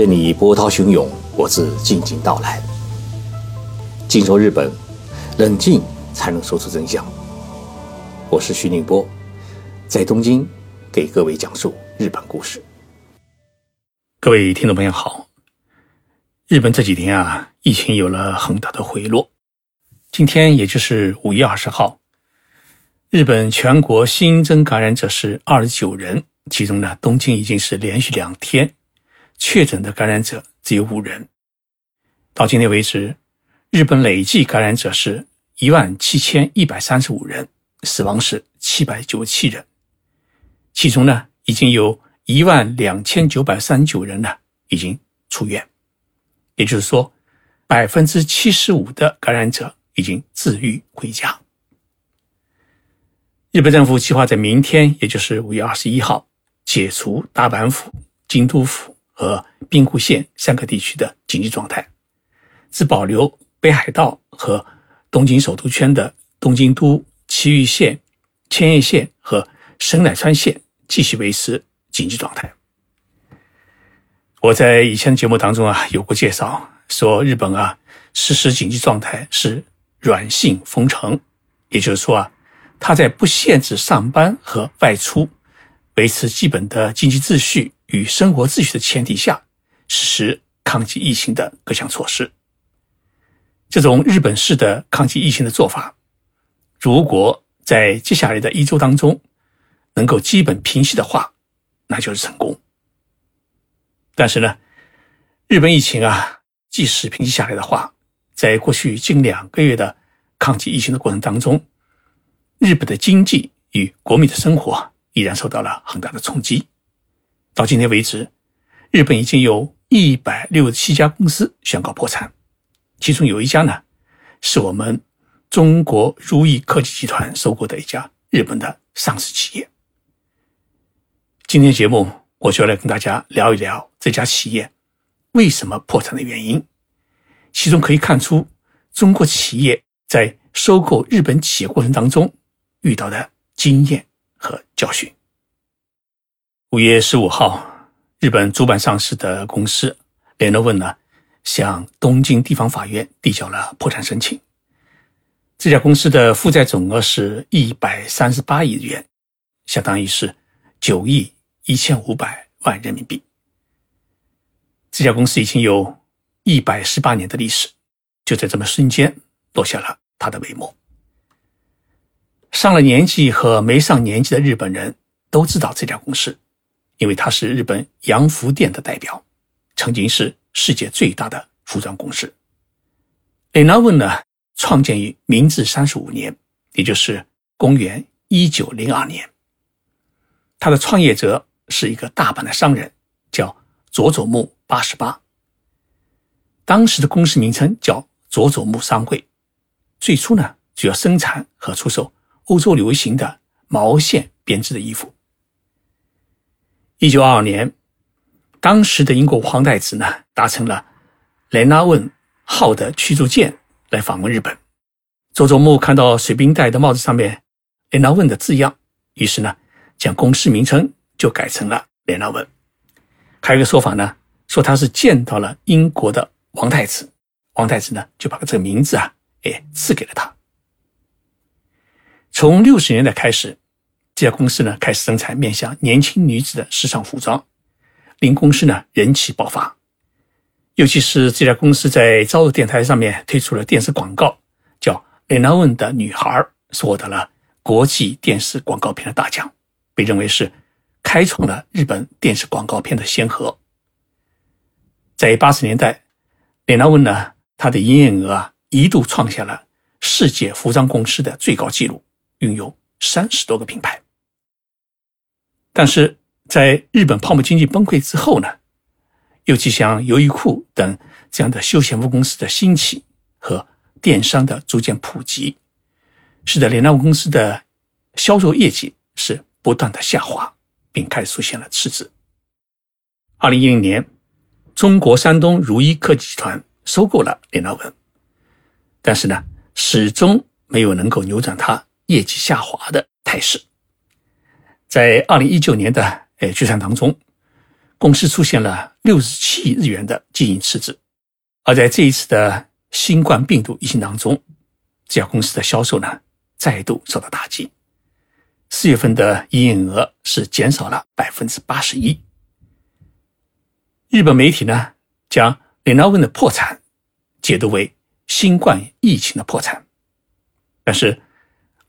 任你波涛汹涌，我自静静到来。静说日本，冷静才能说出真相。我是徐宁波，在东京给各位讲述日本故事。各位听众朋友好，日本这几天啊，疫情有了很大的回落。今天也就是五月二十号，日本全国新增感染者是二十九人，其中呢，东京已经是连续两天。确诊的感染者只有五人。到今天为止，日本累计感染者是一万七千一百三十五人，死亡是七百九十七人。其中呢，已经有一万两千九百三十九人呢已经出院，也就是说，百分之七十五的感染者已经治愈回家。日本政府计划在明天，也就是五月二十一号，解除大阪府、京都府。和兵库县三个地区的紧急状态，只保留北海道和东京首都圈的东京都、埼玉县、千叶县和神奈川县继续维持紧急状态。我在以前的节目当中啊有过介绍，说日本啊实施紧急状态是软性封城，也就是说啊，他在不限制上班和外出，维持基本的经济秩序。与生活秩序的前提下实施抗击疫情的各项措施。这种日本式的抗击疫情的做法，如果在接下来的一周当中能够基本平息的话，那就是成功。但是呢，日本疫情啊，即使平息下来的话，在过去近两个月的抗击疫情的过程当中，日本的经济与国民的生活依然受到了很大的冲击。到今天为止，日本已经有一百六十七家公司宣告破产，其中有一家呢，是我们中国如意科技集团收购的一家日本的上市企业。今天节目我就来跟大家聊一聊这家企业为什么破产的原因，其中可以看出中国企业在收购日本企业过程当中遇到的经验和教训。五月十五号，日本主板上市的公司联络问呢，向东京地方法院递交了破产申请。这家公司的负债总额是一百三十八亿日元，相当于是九亿一千五百万人民币。这家公司已经有一百十八年的历史，就在这么瞬间落下了它的帷幕。上了年纪和没上年纪的日本人都知道这家公司。因为它是日本洋服店的代表，曾经是世界最大的服装公司。雷纳问呢，创建于明治三十五年，也就是公元一九零二年。他的创业者是一个大阪的商人，叫佐佐木八十八。当时的公司名称叫佐佐木商会。最初呢，主要生产和出售欧洲流行的毛线编织的衣服。一九二二年，当时的英国皇太子呢，搭乘了雷纳问号的驱逐舰来访问日本。佐佐木看到水兵戴的帽子上面“雷纳问”的字样，于是呢，将公司名称就改成了雷纳问。还有一个说法呢，说他是见到了英国的王太子，王太子呢就把这个名字啊，哎赐给了他。从六十年代开始。这家公司呢开始生产面向年轻女子的时尚服装，令公司呢人气爆发。尤其是这家公司在朝日电台上面推出了电视广告，叫《雷纳文的女孩》，是获得了国际电视广告片的大奖，被认为是开创了日本电视广告片的先河。在八十年代，雷纳文呢，它的营业额啊一度创下了世界服装公司的最高纪录，拥有三十多个品牌。但是在日本泡沫经济崩溃之后呢，尤其像优衣库等这样的休闲服公司的兴起和电商的逐渐普及，使得联纳公司的销售业绩是不断的下滑，并开始出现了赤字。二零一零年，中国山东如一科技集团收购了联纳文，但是呢，始终没有能够扭转它业绩下滑的态势。在二零一九年的呃决算当中，公司出现了六十七亿日元的经营赤字。而在这一次的新冠病毒疫情当中，这家公司的销售呢再度受到打击。四月份的营业额是减少了百分之八十一。日本媒体呢将雷纳问的破产解读为新冠疫情的破产，但是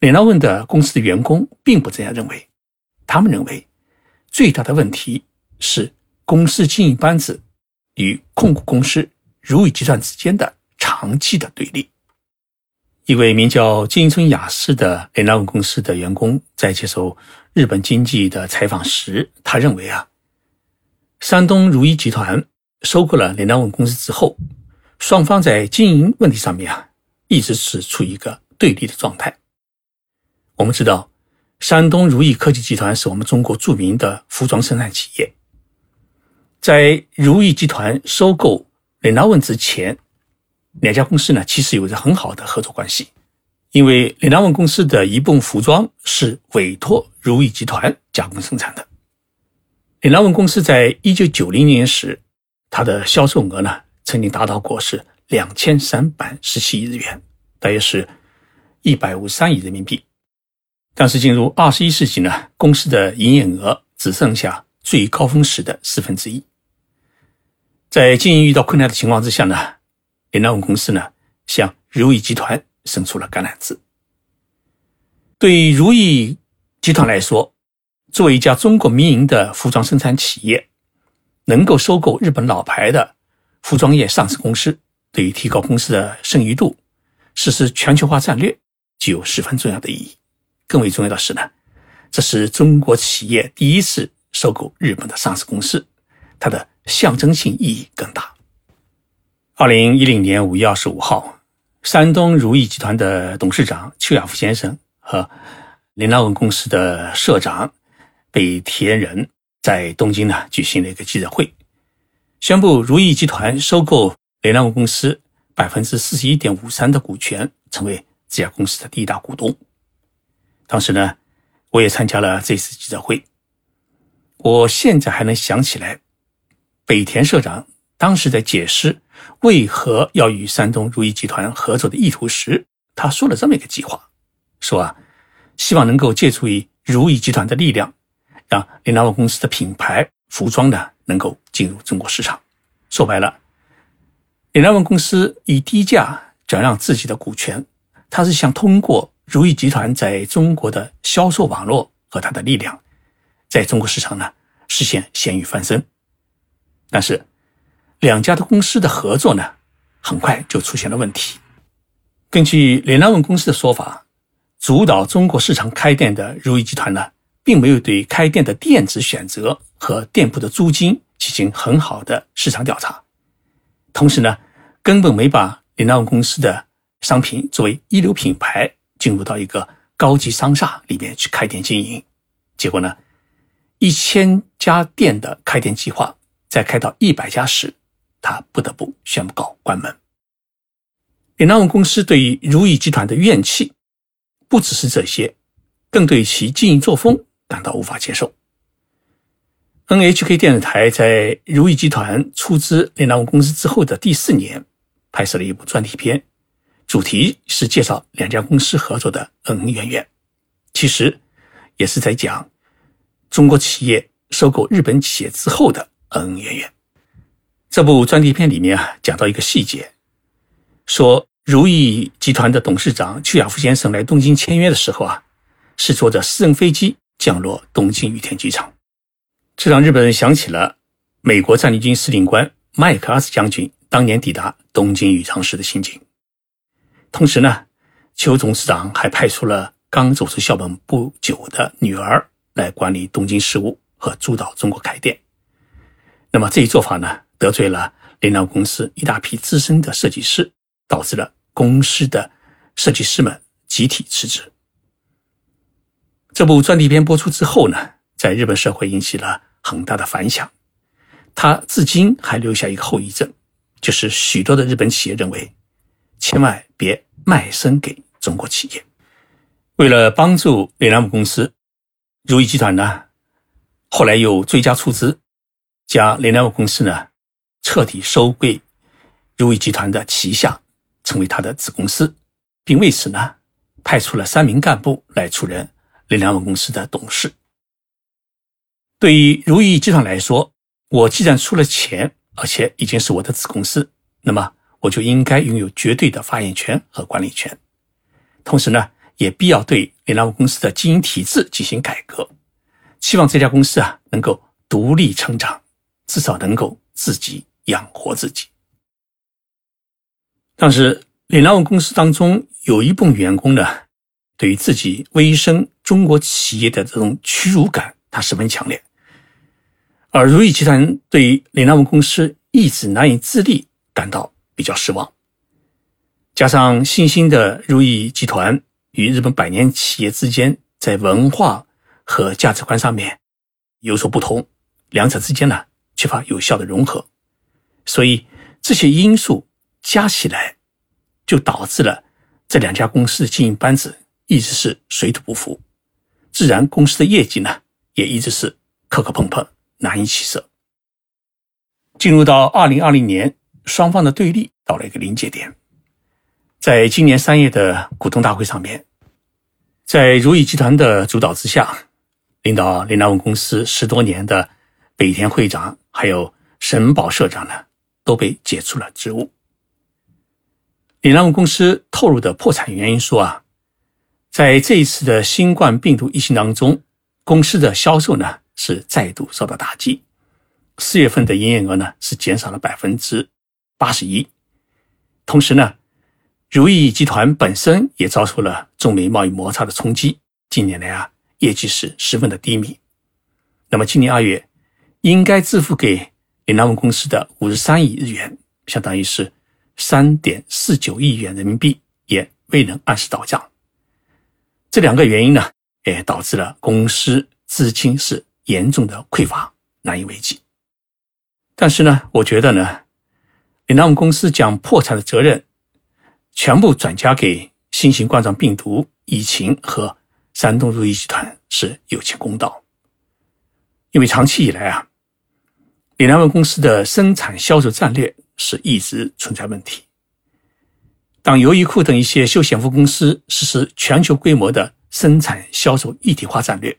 雷纳问的公司的员工并不这样认为，他们认为最大的问题是公司经营班子与控股公司如意集团之间的长期的对立。一位名叫金村雅士的雷纳问公司的员工在接受日本经济的采访时，他认为啊，山东如意集团收购了雷纳问公司之后，双方在经营问题上面啊，一直是处于一个对立的状态。我们知道，山东如意科技集团是我们中国著名的服装生产企业，在如意集团收购雷纳问之前。两家公司呢，其实有着很好的合作关系，因为李纳文公司的一部分服装是委托如意集团加工生产的。李纳文公司在一九九零年时，它的销售额呢，曾经达到过是两千三百十七亿日元，大约是一百五十三亿人民币。但是进入二十一世纪呢，公司的营业额只剩下最高峰时的四分之一。在经营遇到困难的情况之下呢？林纳文公司呢，向如意集团伸出了橄榄枝。对如意集团来说，作为一家中国民营的服装生产企业，能够收购日本老牌的服装业上市公司，对于提高公司的剩余度、实施全球化战略，具有十分重要的意义。更为重要的是呢，这是中国企业第一次收购日本的上市公司，它的象征性意义更大。二零一零年五月二十五号，山东如意集团的董事长邱亚夫先生和林纳文公司的社长北田仁在东京呢举行了一个记者会，宣布如意集团收购林纳文公司百分之四十一点五三的股权，成为这家公司的第一大股东。当时呢，我也参加了这次记者会，我现在还能想起来，北田社长当时在解释。为何要与山东如意集团合作的意图时，他说了这么一个计划，说啊，希望能够借助于如意集团的力量，让林纳文公司的品牌服装呢能够进入中国市场。说白了，林纳文公司以低价转让自己的股权，他是想通过如意集团在中国的销售网络和它的力量，在中国市场呢实现咸鱼翻身。但是。两家的公司的合作呢，很快就出现了问题。根据雷纳文公司的说法，主导中国市场开店的如意集团呢，并没有对开店的店址选择和店铺的租金进行很好的市场调查，同时呢，根本没把雷纳文公司的商品作为一流品牌进入到一个高级商厦里面去开店经营。结果呢，一千家店的开店计划在开到一百家时，他不得不宣布告关门。李纳文公司对于如意集团的怨气不只是这些，更对其经营作风感到无法接受。NHK 电视台在如意集团出资李纳文公司之后的第四年，拍摄了一部专题片，主题是介绍两家公司合作的恩恩怨怨，其实也是在讲中国企业收购日本企业之后的恩恩怨怨。这部专题片里面啊，讲到一个细节，说如意集团的董事长邱亚夫先生来东京签约的时候啊，是坐着私人飞机降落东京羽田机场，这让日本人想起了美国战地军司令官麦克阿瑟将军当年抵达东京羽场时的情景。同时呢，邱董事长还派出了刚走出校门不久的女儿来管理东京事务和主导中国开店。那么这一做法呢？得罪了联纳公司一大批资深的设计师，导致了公司的设计师们集体辞职。这部专题片播出之后呢，在日本社会引起了很大的反响。它至今还留下一个后遗症，就是许多的日本企业认为，千万别卖身给中国企业。为了帮助联纳公司，如意集团呢，后来又追加出资。将联联物公司呢彻底收归如意集团的旗下，成为他的子公司，并为此呢派出了三名干部来出任联联物公司的董事。对于如意集团来说，我既然出了钱，而且已经是我的子公司，那么我就应该拥有绝对的发言权和管理权。同时呢，也必要对联联物公司的经营体制进行改革，希望这家公司啊能够独立成长，至少能够自己养活自己。但是，联联物公司当中有一部分员工呢，对于自己蜚声中国企业的这种屈辱感，他十分强烈。而如意集团对联联物公司一直难以自立感到比较失望，加上新兴的如意集团与日本百年企业之间在文化和价值观上面有所不同，两者之间呢缺乏有效的融合，所以这些因素加起来，就导致了这两家公司的经营班子一直是水土不服，自然公司的业绩呢也一直是磕磕碰碰。难以起色。进入到二零二零年，双方的对立到了一个临界点。在今年三月的股东大会上面，在如意集团的主导之下，领导林达文公司十多年的北田会长还有沈宝社长呢，都被解除了职务。联达文公司透露的破产原因说啊，在这一次的新冠病毒疫情当中，公司的销售呢。是再度受到打击，四月份的营业额呢是减少了百分之八十一。同时呢，如意集团本身也遭受了中美贸易摩擦的冲击，近年来啊业绩是十分的低迷。那么今年二月应该支付给联达文公司的五十三亿日元，相当于是三点四九亿元人民币，也未能按时到账。这两个原因呢，也导致了公司资金是。严重的匮乏，难以为继。但是呢，我觉得呢，联达公司将破产的责任全部转嫁给新型冠状病毒疫情和山东如意集团是有欠公道。因为长期以来啊，联达公司的生产销售战略是一直存在问题。当优衣库等一些休闲服公司实施全球规模的生产销售一体化战略。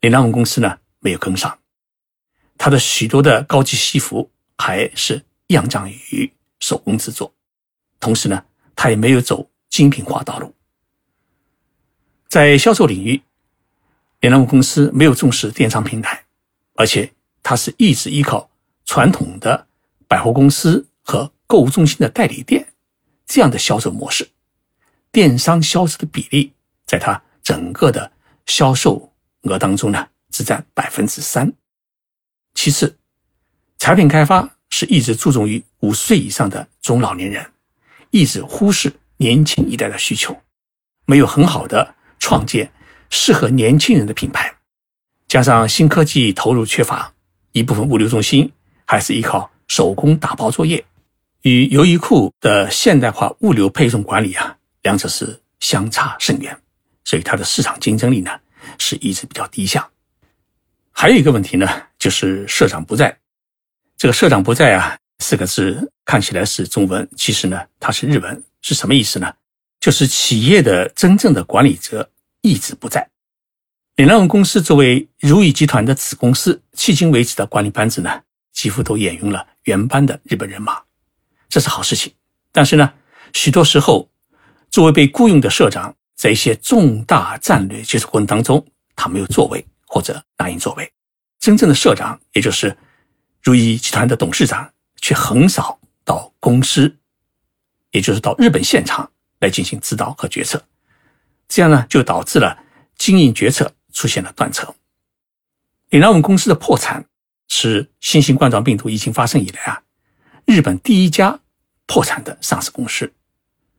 联达文公司呢没有跟上，它的许多的高级西服还是样样于手工制作，同时呢，它也没有走精品化道路。在销售领域，联达文公司没有重视电商平台，而且它是一直依靠传统的百货公司和购物中心的代理店这样的销售模式，电商销售的比例在它整个的销售。额当中呢，只占百分之三。其次，产品开发是一直注重于五岁以上的中老年人，一直忽视年轻一代的需求，没有很好的创建适合年轻人的品牌。加上新科技投入缺乏，一部分物流中心还是依靠手工打包作业，与优衣库的现代化物流配送管理啊，两者是相差甚远，所以它的市场竞争力呢？是一直比较低下，还有一个问题呢，就是社长不在。这个社长不在啊，四个字看起来是中文，其实呢，它是日文，是什么意思呢？就是企业的真正的管理者一直不在。联达文公司作为如意集团的子公司，迄今为止的管理班子呢，几乎都沿用了原班的日本人马，这是好事情。但是呢，许多时候，作为被雇佣的社长。在一些重大战略决策过程当中，他没有作为或者答应作为。真正的社长，也就是如意集团的董事长，却很少到公司，也就是到日本现场来进行指导和决策。这样呢，就导致了经营决策出现了断层。李南文公司的破产是新型冠状病毒疫情发生以来啊，日本第一家破产的上市公司。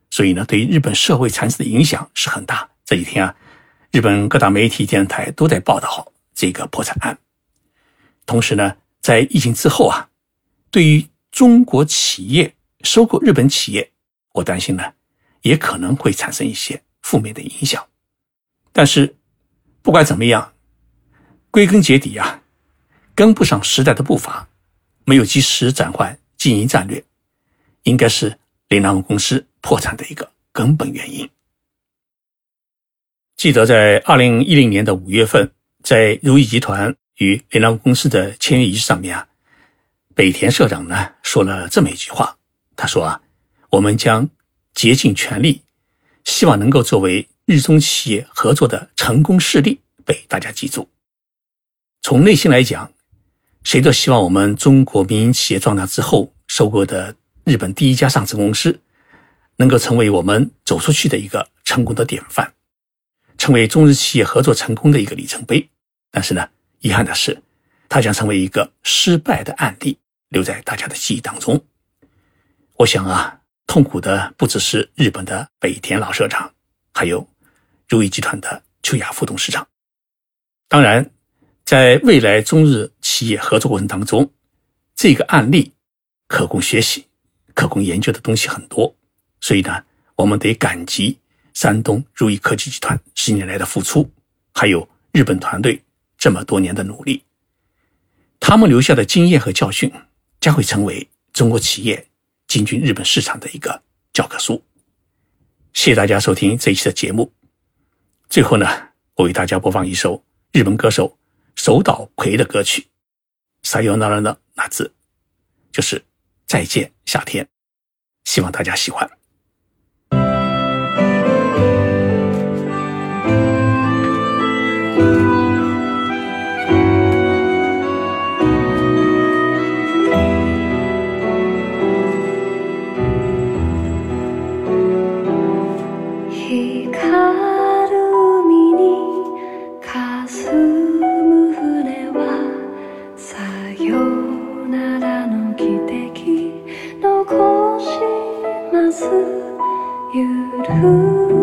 所以呢，对于日本社会产生的影响是很大。这几天啊，日本各大媒体、电视台都在报道这个破产案。同时呢，在疫情之后啊，对于中国企业收购日本企业，我担心呢，也可能会产生一些负面的影响。但是，不管怎么样，归根结底啊，跟不上时代的步伐，没有及时转换经营战略，应该是联达公司破产的一个根本原因。记得在二零一零年的五月份，在如意集团与联达公司的签约仪式上面啊，北田社长呢说了这么一句话，他说啊，我们将竭尽全力，希望能够作为日中企业合作的成功事例被大家记住。从内心来讲，谁都希望我们中国民营企业壮大之后收购的日本第一家上市公司，能够成为我们走出去的一个成功的典范。成为中日企业合作成功的一个里程碑，但是呢，遗憾的是，它将成为一个失败的案例，留在大家的记忆当中。我想啊，痛苦的不只是日本的北田老社长，还有如意集团的秋雅副董事长。当然，在未来中日企业合作过程当中，这个案例可供学习、可供研究的东西很多，所以呢，我们得感激。山东如意科技集团十年来的付出，还有日本团队这么多年的努力，他们留下的经验和教训，将会成为中国企业进军日本市场的一个教科书。谢谢大家收听这一期的节目。最后呢，我为大家播放一首日本歌手手岛葵的歌曲《撒由那拉的那字》，就是再见夏天。希望大家喜欢。you'd who。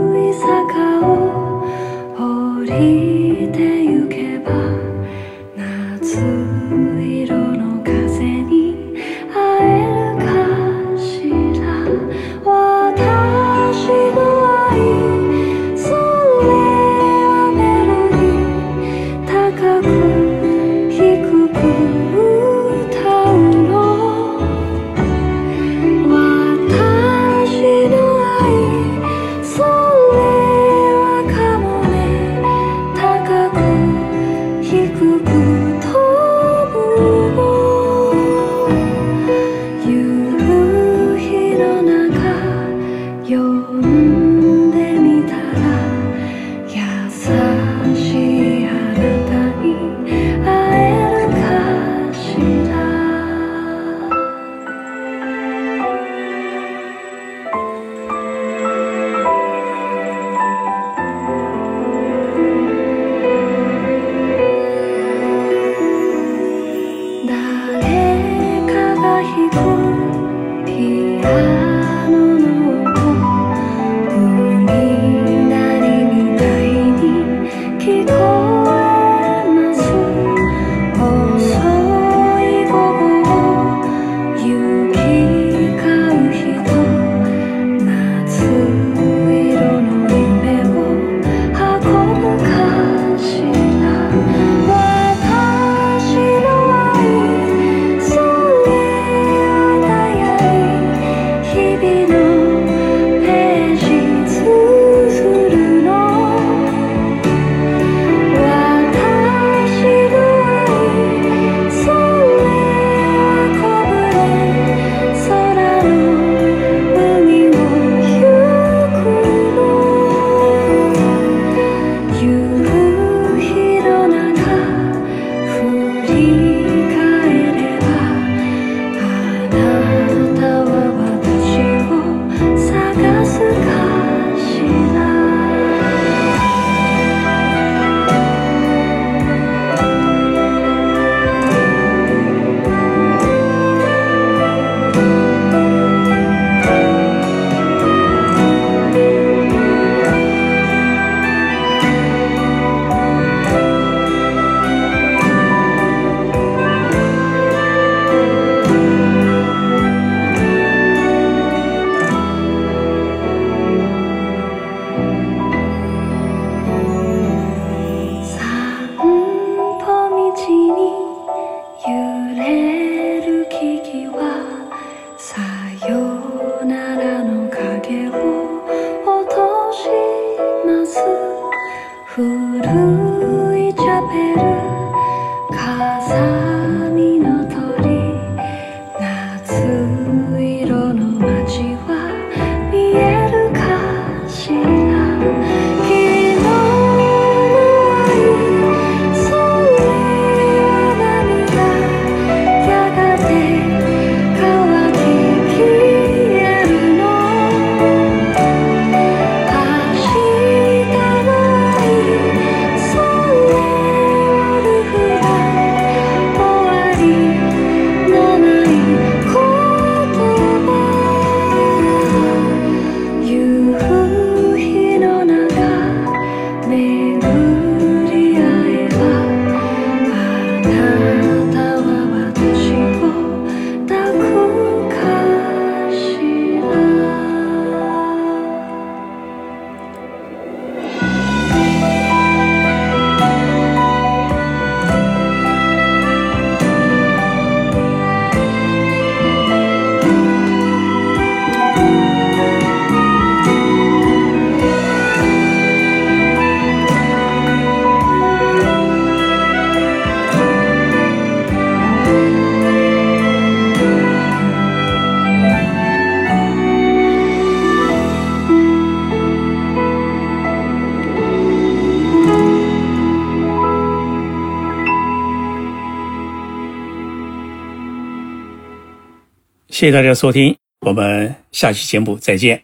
谢谢大家收听，我们下期节目再见。